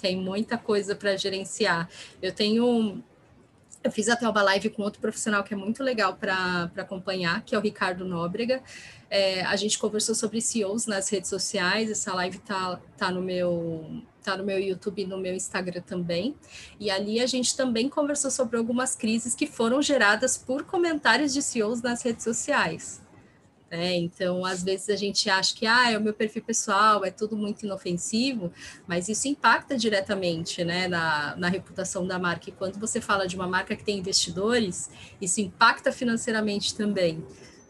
E: tem muita coisa para gerenciar. Eu tenho eu fiz até uma live com outro profissional que é muito legal para acompanhar, que é o Ricardo Nóbrega. É, a gente conversou sobre CEOs nas redes sociais, essa live tá, tá no meu tá no meu YouTube e no meu Instagram também. E ali a gente também conversou sobre algumas crises que foram geradas por comentários de CEOs nas redes sociais. Né? Então, às vezes a gente acha que ah, é o meu perfil pessoal, é tudo muito inofensivo, mas isso impacta diretamente né, na, na reputação da marca. E quando você fala de uma marca que tem investidores, isso impacta financeiramente também.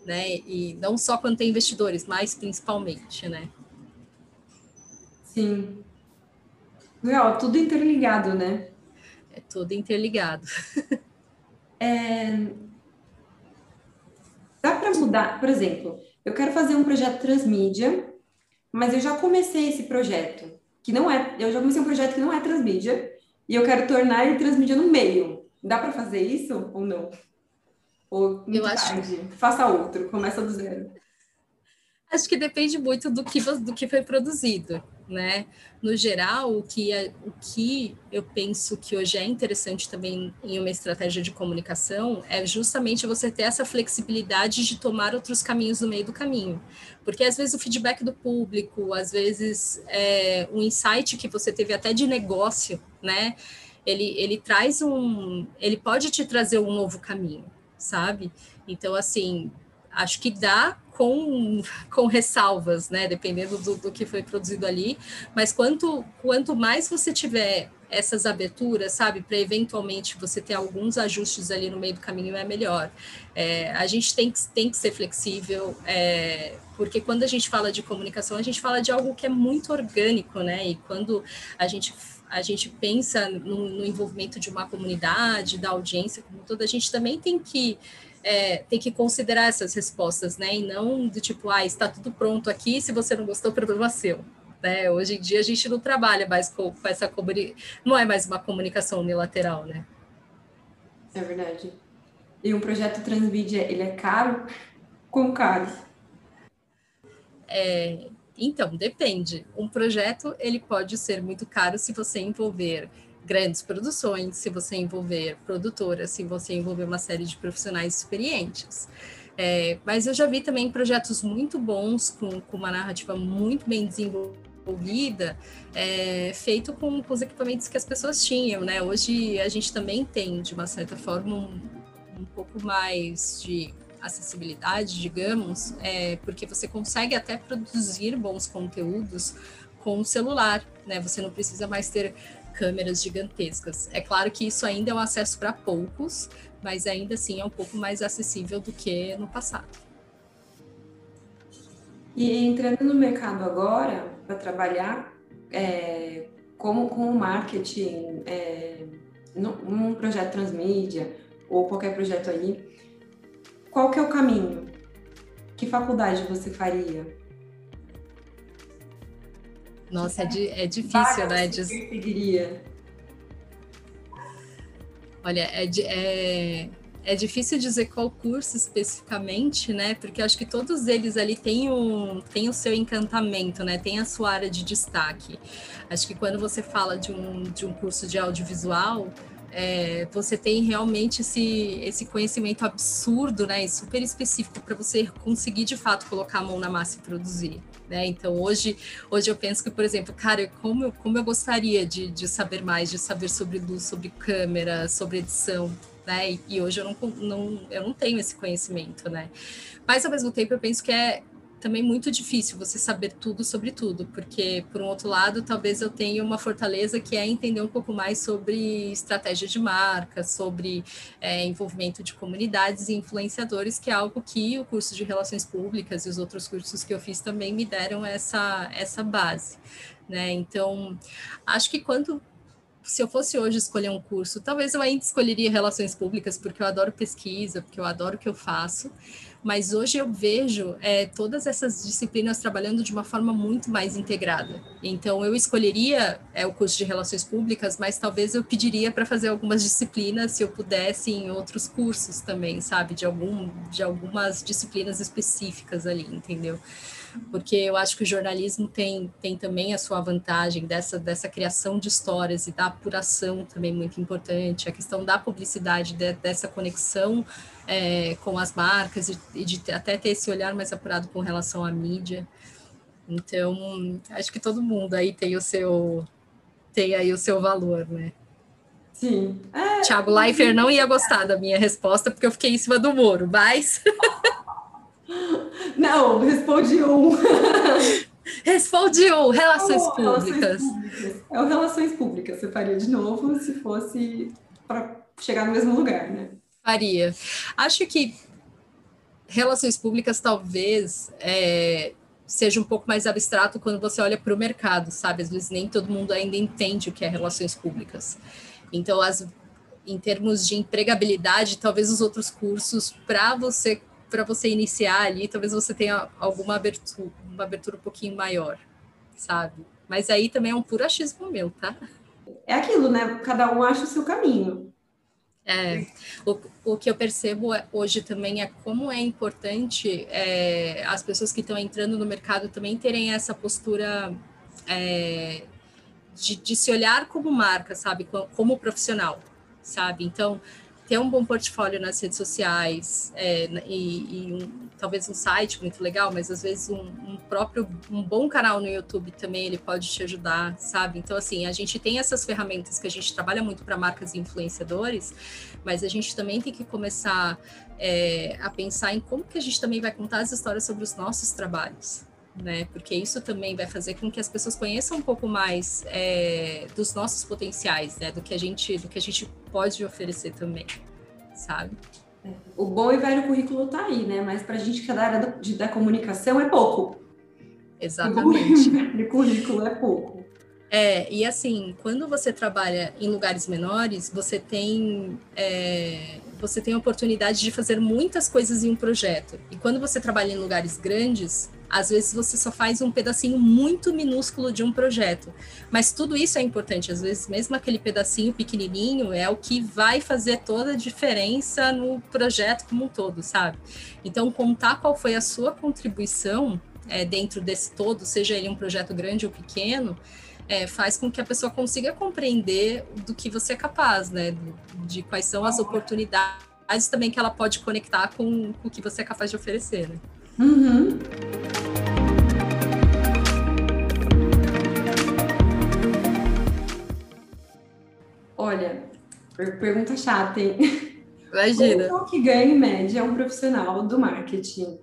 E: Né? E não só quando tem investidores, mas principalmente, né?
D: Sim. Legal, tudo interligado, né?
E: É tudo interligado. (laughs)
D: é, Dá para mudar, por exemplo, eu quero fazer um projeto transmídia, mas eu já comecei esse projeto, que não é, eu já comecei um projeto que não é transmídia, e eu quero tornar ele transmídia no meio. Dá para fazer isso ou não? Ou
E: eu acho
D: tarde? Faça outro, começa do zero.
E: Acho que depende muito do que, do que foi produzido, né? No geral, o que, é, o que eu penso que hoje é interessante também em uma estratégia de comunicação é justamente você ter essa flexibilidade de tomar outros caminhos no meio do caminho. Porque às vezes o feedback do público, às vezes é, insight que você teve até de negócio, né? Ele, ele traz um. Ele pode te trazer um novo caminho, sabe? Então, assim, acho que dá com, com ressalvas, né? Dependendo do, do que foi produzido ali. Mas quanto, quanto mais você tiver essas aberturas, sabe, para eventualmente você ter alguns ajustes ali no meio do caminho é melhor. É, a gente tem que, tem que ser flexível, é, porque quando a gente fala de comunicação, a gente fala de algo que é muito orgânico, né? E quando a gente a gente pensa no, no envolvimento de uma comunidade, da audiência como toda, a gente também tem que é, tem que considerar essas respostas, né? E não do tipo, ah, está tudo pronto aqui, se você não gostou, problema seu. Né? Hoje em dia a gente não trabalha mais com, com essa comunicação, não é mais uma comunicação unilateral, né?
D: É verdade. E um projeto transmídia, ele é caro? Com caro?
E: É, então, depende. Um projeto, ele pode ser muito caro se você envolver grandes produções, se você envolver produtoras, se você envolver uma série de profissionais experientes. É, mas eu já vi também projetos muito bons, com, com uma narrativa muito bem desenvolvida, é, feito com, com, os equipamentos que as pessoas tinham, né? Hoje a gente também tem, de uma certa forma, um, um pouco mais de acessibilidade, digamos, é, porque você consegue até produzir bons conteúdos com o celular, né? Você não precisa mais ter câmeras gigantescas. É claro que isso ainda é um acesso para poucos, mas ainda assim é um pouco mais acessível do que no passado.
D: E entrando no mercado agora, para trabalhar é, como com o marketing, é, num projeto transmídia ou qualquer projeto aí, qual que é o caminho? Que faculdade você faria?
E: Nossa, é, di é difícil, né? Seguiria. Olha, é, é, é difícil dizer qual curso especificamente, né? Porque acho que todos eles ali têm, um, têm o seu encantamento, né? Tem a sua área de destaque. Acho que quando você fala de um, de um curso de audiovisual, é, você tem realmente esse, esse conhecimento absurdo, né, e super específico para você conseguir de fato colocar a mão na massa e produzir. Né? Então hoje, hoje eu penso que, por exemplo, cara, como eu, como eu gostaria de, de saber mais, de saber sobre luz, sobre câmera, sobre edição, né? E, e hoje eu não, não, eu não tenho esse conhecimento, né? Mas ao mesmo tempo eu penso que é também muito difícil você saber tudo sobre tudo, porque, por um outro lado, talvez eu tenha uma fortaleza que é entender um pouco mais sobre estratégia de marca, sobre é, envolvimento de comunidades e influenciadores, que é algo que o curso de Relações Públicas e os outros cursos que eu fiz também me deram essa, essa base. Né? Então, acho que quando se eu fosse hoje escolher um curso, talvez eu ainda escolheria relações públicas, porque eu adoro pesquisa, porque eu adoro o que eu faço mas hoje eu vejo é, todas essas disciplinas trabalhando de uma forma muito mais integrada. Então, eu escolheria é, o curso de Relações Públicas, mas talvez eu pediria para fazer algumas disciplinas, se eu pudesse, em outros cursos também, sabe? De, algum, de algumas disciplinas específicas ali, entendeu? Porque eu acho que o jornalismo tem, tem também a sua vantagem dessa, dessa criação de histórias e da apuração também muito importante, a questão da publicidade, de, dessa conexão é, com as marcas e, e de até ter esse olhar mais apurado com relação à mídia. Então, acho que todo mundo aí tem o seu tem aí o seu valor, né?
D: Sim.
E: É, Tiago Leifert não ia gostar da minha resposta porque eu fiquei em cima do muro, mas (laughs)
D: Não, responde um. (laughs)
E: Responde um, relações, oh, públicas. relações
D: públicas. É o relações públicas. Você faria de novo se fosse para chegar no mesmo lugar, né?
E: Faria. Acho que relações públicas talvez é, seja um pouco mais abstrato quando você olha para o mercado, sabe? Às vezes nem todo mundo ainda entende o que é relações públicas. Então, as, em termos de empregabilidade, talvez os outros cursos para você para você iniciar ali, talvez você tenha alguma abertura, uma abertura um pouquinho maior, sabe? Mas aí também é um puro achismo meu, tá?
D: É aquilo, né? Cada um acha o seu caminho.
E: É, o, o que eu percebo é, hoje também é como é importante é, as pessoas que estão entrando no mercado também terem essa postura é, de, de, se olhar como marca, sabe, como profissional, sabe? Então, ter um bom portfólio nas redes sociais é, e, e um, talvez um site muito legal, mas às vezes um, um, próprio um bom canal no YouTube também ele pode te ajudar, sabe? Então assim a gente tem essas ferramentas que a gente trabalha muito para marcas e influenciadores, mas a gente também tem que começar é, a pensar em como que a gente também vai contar as histórias sobre os nossos trabalhos, né? Porque isso também vai fazer com que as pessoas conheçam um pouco mais é, dos nossos potenciais, né? Do que a gente, do que a gente pode oferecer também, sabe?
D: O bom e velho currículo tá aí, né? Mas para a gente que é da área da, de, da comunicação é pouco.
E: Exatamente. (laughs)
D: O currículo é pouco.
E: É, e assim, quando você trabalha em lugares menores, você tem é, você tem a oportunidade de fazer muitas coisas em um projeto. E quando você trabalha em lugares grandes, às vezes você só faz um pedacinho muito minúsculo de um projeto. Mas tudo isso é importante. Às vezes, mesmo aquele pedacinho pequenininho é o que vai fazer toda a diferença no projeto como um todo, sabe? Então, contar qual foi a sua contribuição é, dentro desse todo, seja ele um projeto grande ou pequeno, é, faz com que a pessoa consiga compreender do que você é capaz, né? De quais são as oportunidades também que ela pode conectar com, com o que você é capaz de oferecer, né?
D: Uhum. Olha, pergunta chata, hein? (laughs)
E: Imagina.
D: Quanto que ganha em média um profissional do marketing?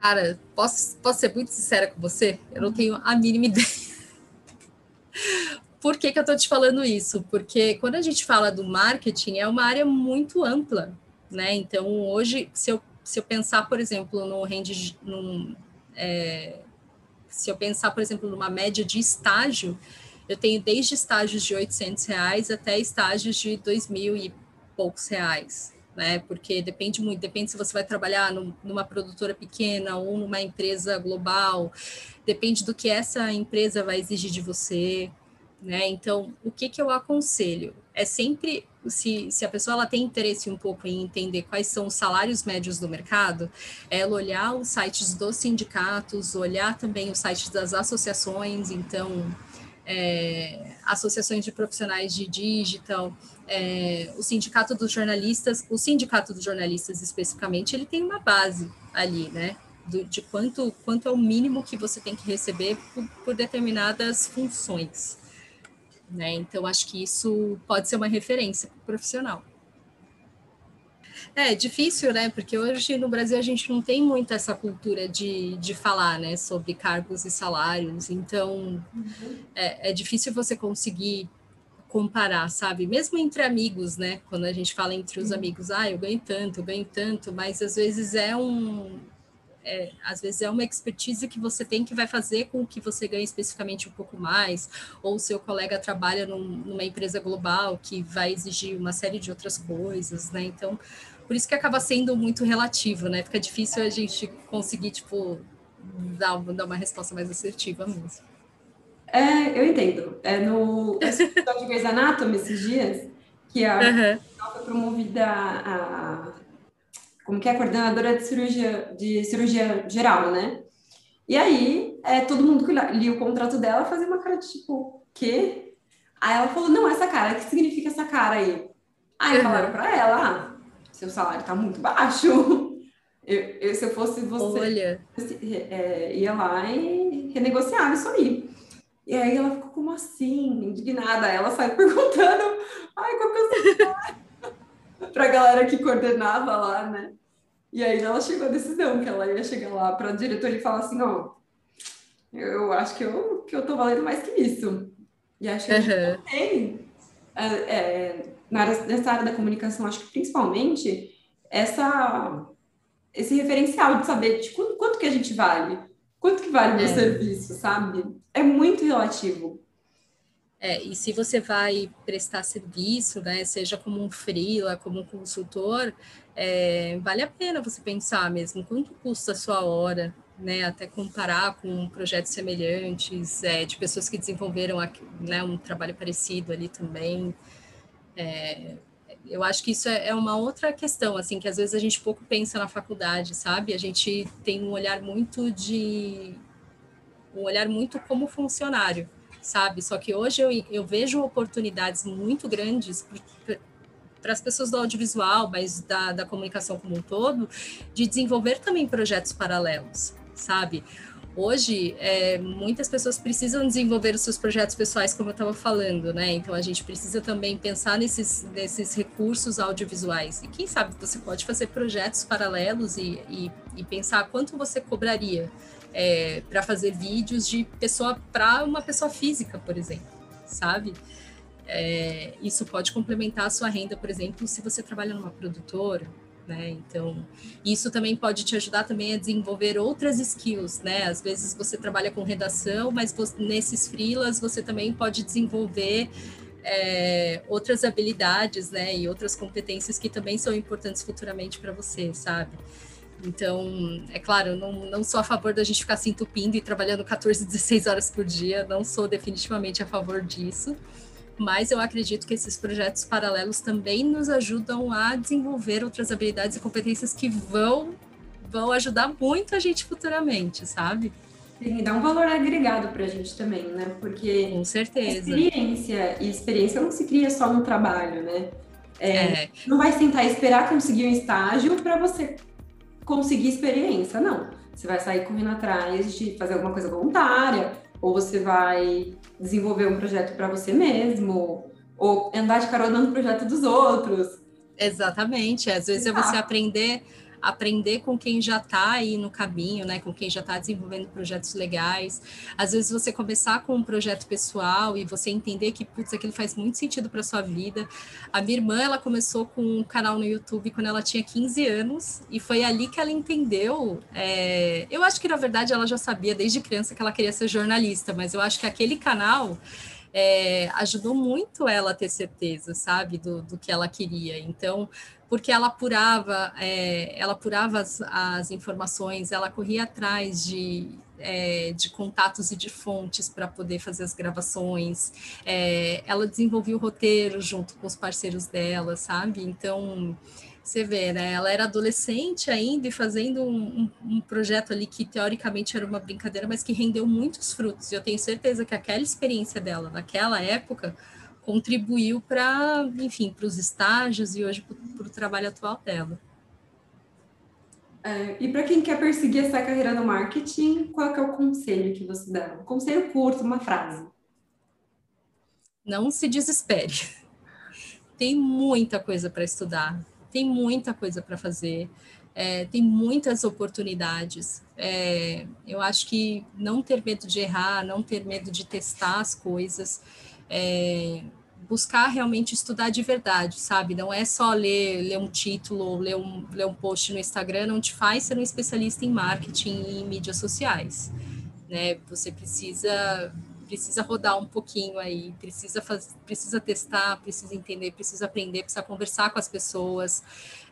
E: Cara, posso, posso ser muito sincera com você? Eu não tenho a mínima ideia. (laughs) Por que, que eu estou te falando isso? Porque quando a gente fala do marketing, é uma área muito ampla, né? Então, hoje, se eu, se eu pensar, por exemplo, no num, é, se eu pensar, por exemplo, numa média de estágio, eu tenho desde estágios de 800 reais até estágios de dois mil e poucos reais, né? Porque depende muito, depende se você vai trabalhar numa produtora pequena ou numa empresa global, depende do que essa empresa vai exigir de você, né? Então, o que, que eu aconselho? É sempre, se, se a pessoa ela tem interesse um pouco em entender quais são os salários médios do mercado, ela olhar os sites dos sindicatos, olhar também os sites das associações, então é, associações de profissionais de digital, é, o sindicato dos jornalistas, o sindicato dos jornalistas especificamente, ele tem uma base ali, né? Do, de quanto, quanto é o mínimo que você tem que receber por, por determinadas funções. Né? Então, acho que isso pode ser uma referência para o profissional. É difícil, né? Porque hoje no Brasil a gente não tem muito essa cultura de, de falar, né, sobre cargos e salários. Então uhum. é, é difícil você conseguir comparar, sabe? Mesmo entre amigos, né? Quando a gente fala entre os uhum. amigos, ah, eu ganho tanto, eu ganho tanto, mas às vezes é um. É, às vezes é uma expertise que você tem que vai fazer com que você ganhe especificamente um pouco mais, ou seu colega trabalha num, numa empresa global que vai exigir uma série de outras coisas, né? Então, por isso que acaba sendo muito relativo, né? Fica difícil a gente conseguir, tipo, dar, dar uma resposta mais assertiva mesmo.
D: É, eu entendo. É no episódio de Grey's Anatomy esses dias, que a uhum. foi promovida a, como que é, a coordenadora de cirurgia, de cirurgia geral, né? E aí, é, todo mundo que lia o contrato dela fazia uma cara de tipo, quê? Aí ela falou, não, essa cara, o que significa essa cara aí? Aí uhum. falaram pra ela, ah, seu salário está muito baixo. (laughs) Eu, eu, se eu fosse você,
E: Olha.
D: É, ia lá e renegociava isso aí. E aí ela ficou como assim, indignada. Ela saiu (laughs) perguntando, ai, qual que é o salário? (laughs) Para a galera que coordenava lá, né? E aí ela chegou à decisão que ela ia chegar lá para a diretoria e falar assim, ó, eu acho que eu, que eu tô valendo mais que isso. E acho que uhum. tem é, é, na área, nessa área da comunicação, acho que principalmente essa, esse referencial de saber de quanto, quanto que a gente vale, quanto que vale o meu é. serviço, sabe? É muito relativo.
E: É, e se você vai prestar serviço, né, seja como um freela, como um consultor, é, vale a pena você pensar mesmo quanto custa a sua hora, né, até comparar com projetos semelhantes, é, de pessoas que desenvolveram né, um trabalho parecido ali também. É, eu acho que isso é, é uma outra questão, assim, que às vezes a gente pouco pensa na faculdade, sabe? A gente tem um olhar muito de um olhar muito como funcionário, sabe? Só que hoje eu, eu vejo oportunidades muito grandes para as pessoas do audiovisual, mas da, da comunicação como um todo, de desenvolver também projetos paralelos, sabe? Hoje, é, muitas pessoas precisam desenvolver os seus projetos pessoais, como eu estava falando, né? Então, a gente precisa também pensar nesses, nesses recursos audiovisuais. E quem sabe você pode fazer projetos paralelos e, e, e pensar quanto você cobraria é, para fazer vídeos de pessoa para uma pessoa física, por exemplo, sabe? É, isso pode complementar a sua renda, por exemplo, se você trabalha numa produtora, né? Então, isso também pode te ajudar também a desenvolver outras skills, né? Às vezes você trabalha com redação, mas você, nesses freelas você também pode desenvolver é, outras habilidades, né? E outras competências que também são importantes futuramente para você, sabe? Então, é claro, não, não sou a favor da gente ficar se entupindo e trabalhando 14, 16 horas por dia, não sou definitivamente a favor disso mas eu acredito que esses projetos paralelos também nos ajudam a desenvolver outras habilidades e competências que vão vão ajudar muito a gente futuramente, sabe?
D: Sim, dá um valor agregado para a gente também, né? Porque
E: com certeza
D: experiência e experiência não se cria só no trabalho, né? É, é. Não vai tentar esperar conseguir um estágio para você conseguir experiência, não. Você vai sair correndo atrás de fazer alguma coisa voluntária, ou você vai desenvolver um projeto para você mesmo, ou andar de carona no projeto dos outros.
E: Exatamente, às vezes é você aprender aprender com quem já está aí no caminho, né, com quem já está desenvolvendo projetos legais. Às vezes você começar com um projeto pessoal e você entender que, putz, aquilo faz muito sentido para sua vida. A minha irmã, ela começou com um canal no YouTube quando ela tinha 15 anos e foi ali que ela entendeu. É... Eu acho que, na verdade, ela já sabia desde criança que ela queria ser jornalista, mas eu acho que aquele canal é, ajudou muito ela a ter certeza, sabe, do, do que ela queria. Então, porque ela apurava, é, ela apurava as, as, informações, ela corria atrás de, é, de contatos e de fontes para poder fazer as gravações, é, ela desenvolvia o roteiro junto com os parceiros dela, sabe? Então, você vê, né? Ela era adolescente ainda e fazendo um, um, um, projeto ali que teoricamente era uma brincadeira, mas que rendeu muitos frutos. E eu tenho certeza que aquela experiência dela naquela época contribuiu para, enfim, para os estágios e hoje para o trabalho atual dela.
D: É, e para quem quer perseguir essa carreira no marketing, qual é o conselho que você dá? Um conselho curto, uma frase.
E: Não se desespere. Tem muita coisa para estudar, tem muita coisa para fazer, é, tem muitas oportunidades. É, eu acho que não ter medo de errar, não ter medo de testar as coisas, é, buscar realmente estudar de verdade, sabe? Não é só ler, ler um título, ler um, ler um post no Instagram, não te faz ser um especialista em marketing e em mídias sociais, né? Você precisa precisa rodar um pouquinho aí, precisa precisa testar, precisa entender, precisa aprender, precisa conversar com as pessoas.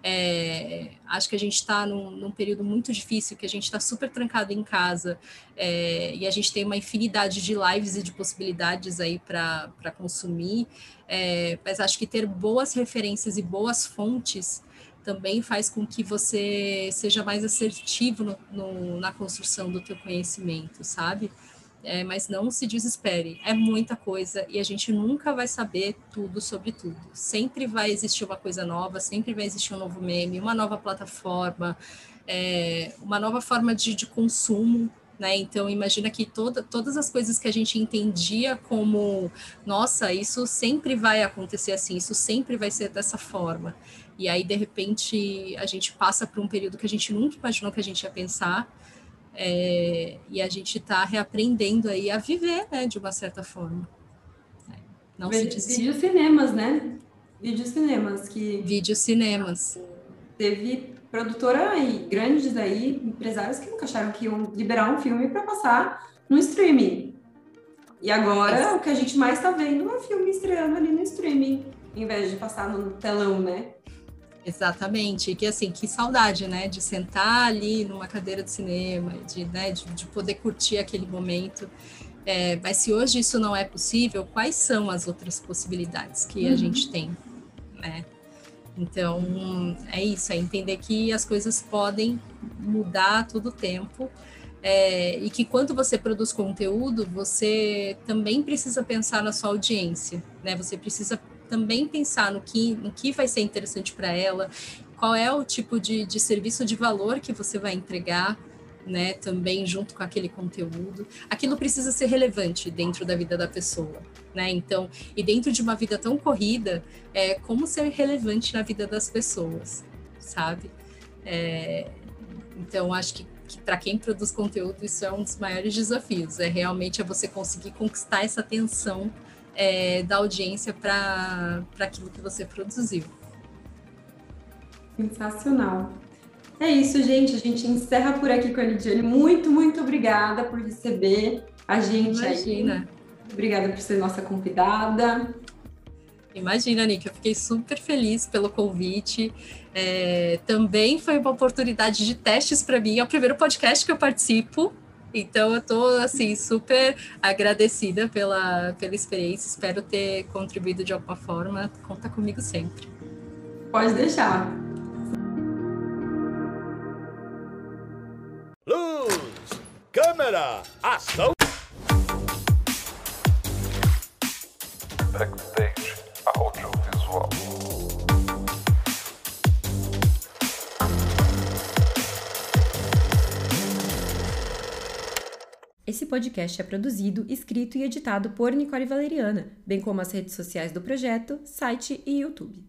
E: É, acho que a gente está num, num, período muito difícil, que a gente está super trancado em casa é, e a gente tem uma infinidade de lives e de possibilidades aí para consumir. É, mas acho que ter boas referências e boas fontes também faz com que você seja mais assertivo no, no, na construção do teu conhecimento, sabe? É, mas não se desespere, é muita coisa e a gente nunca vai saber tudo sobre tudo. Sempre vai existir uma coisa nova, sempre vai existir um novo meme, uma nova plataforma, é, uma nova forma de, de consumo né? Então, imagina que toda, todas as coisas que a gente entendia como, nossa, isso sempre vai acontecer assim, isso sempre vai ser dessa forma. E aí, de repente, a gente passa por um período que a gente nunca imaginou que a gente ia pensar, é, e a gente está reaprendendo aí a viver, né, de uma certa forma.
D: É, não Vídeo, se Vídeo cinemas, né? Vídeo cinemas que.
E: Vídeo cinemas.
D: Teve produtora aí, grandes aí, empresários que nunca acharam que iam liberar um filme para passar no streaming. E agora o que a gente mais está vendo é um filme estreando ali no streaming, em vez de passar no telão, né?
E: Exatamente, e que assim, que saudade, né, de sentar ali numa cadeira de cinema, de, né, de, de poder curtir aquele momento. É, mas se hoje isso não é possível, quais são as outras possibilidades que uhum. a gente tem? né? Então, é isso, é entender que as coisas podem mudar a todo tempo é, e que quando você produz conteúdo, você também precisa pensar na sua audiência, né? Você precisa também pensar no que, no que vai ser interessante para ela, qual é o tipo de, de serviço de valor que você vai entregar, né, também junto com aquele conteúdo. Aquilo precisa ser relevante dentro da vida da pessoa, né? Então, e dentro de uma vida tão corrida, é como ser relevante na vida das pessoas, sabe? É, então, acho que, que para quem produz conteúdo isso é um dos maiores desafios. É realmente é você conseguir conquistar essa atenção é, da audiência para aquilo que você produziu.
D: Sensacional. É isso, gente. A gente encerra por aqui com a Lidiane. Muito, muito obrigada por receber a gente
E: Imagina.
D: aí. Obrigada por ser nossa convidada.
E: Imagina, Nick, eu fiquei super feliz pelo convite. É, também foi uma oportunidade de testes para mim. É o primeiro podcast que eu participo. Então, eu estou assim, super agradecida pela, pela experiência. Espero ter contribuído de alguma forma. Conta comigo sempre.
D: Pode deixar.
B: Luz, câmera, ação!
C: Backstage Audiovisual.
A: Esse podcast é produzido, escrito e editado por Nicole Valeriana, bem como as redes sociais do projeto, site e YouTube.